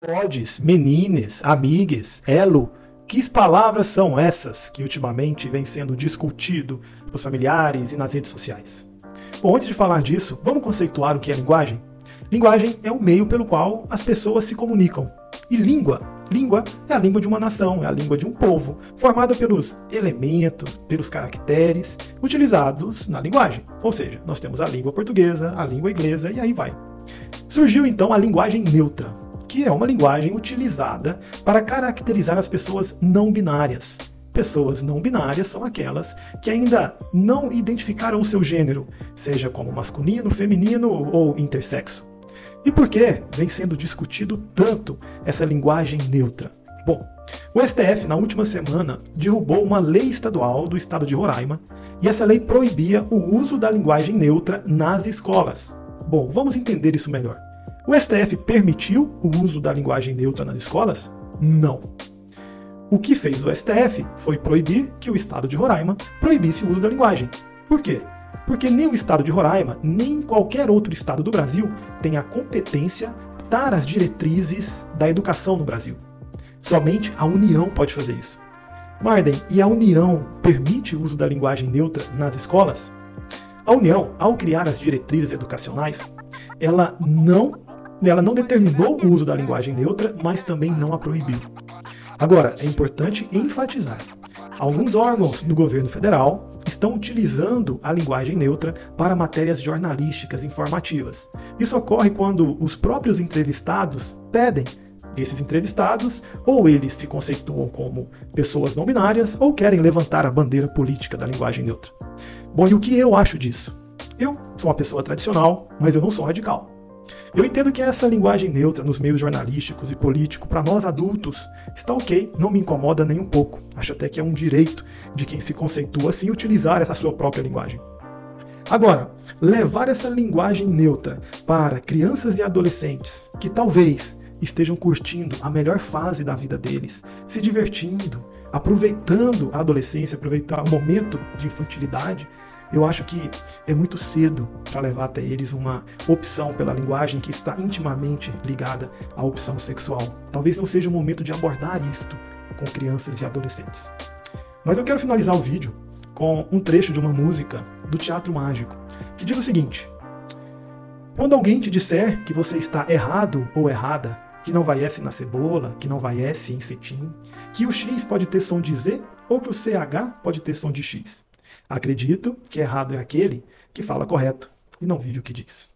Podes, menines, amigues, elo. Que palavras são essas que ultimamente vem sendo discutido pelos familiares e nas redes sociais? Bom, antes de falar disso, vamos conceituar o que é linguagem? Linguagem é o meio pelo qual as pessoas se comunicam. E língua? Língua é a língua de uma nação, é a língua de um povo, formada pelos elementos, pelos caracteres utilizados na linguagem. Ou seja, nós temos a língua portuguesa, a língua inglesa e aí vai. Surgiu então a linguagem neutra, que é uma linguagem utilizada para caracterizar as pessoas não binárias. Pessoas não binárias são aquelas que ainda não identificaram o seu gênero, seja como masculino, feminino ou intersexo. E por que vem sendo discutido tanto essa linguagem neutra? Bom, o STF, na última semana, derrubou uma lei estadual do estado de Roraima e essa lei proibia o uso da linguagem neutra nas escolas. Bom, vamos entender isso melhor. O STF permitiu o uso da linguagem neutra nas escolas? Não. O que fez o STF foi proibir que o estado de Roraima proibisse o uso da linguagem. Por quê? Porque nem o estado de Roraima, nem qualquer outro estado do Brasil tem a competência dar as diretrizes da educação no Brasil. Somente a União pode fazer isso. Marden, e a União permite o uso da linguagem neutra nas escolas? A União, ao criar as diretrizes educacionais, ela não ela não determinou o uso da linguagem neutra, mas também não a proibiu. Agora, é importante enfatizar: alguns órgãos do governo federal estão utilizando a linguagem neutra para matérias jornalísticas informativas. Isso ocorre quando os próprios entrevistados pedem. Esses entrevistados, ou eles se conceituam como pessoas não binárias, ou querem levantar a bandeira política da linguagem neutra. Bom, e o que eu acho disso? Eu sou uma pessoa tradicional, mas eu não sou radical. Eu entendo que essa linguagem neutra nos meios jornalísticos e políticos, para nós adultos, está ok, não me incomoda nem um pouco. Acho até que é um direito de quem se conceitua assim utilizar essa sua própria linguagem. Agora, levar essa linguagem neutra para crianças e adolescentes que talvez estejam curtindo a melhor fase da vida deles, se divertindo, aproveitando a adolescência, aproveitar o momento de infantilidade, eu acho que é muito cedo para levar até eles uma opção pela linguagem que está intimamente ligada à opção sexual. Talvez não seja o momento de abordar isto com crianças e adolescentes. Mas eu quero finalizar o vídeo com um trecho de uma música do Teatro Mágico, que diz o seguinte: Quando alguém te disser que você está errado ou errada, que não vai S na cebola, que não vai S em cetim, que o X pode ter som de Z ou que o CH pode ter som de X. Acredito que errado é aquele que fala correto e não vive o que diz.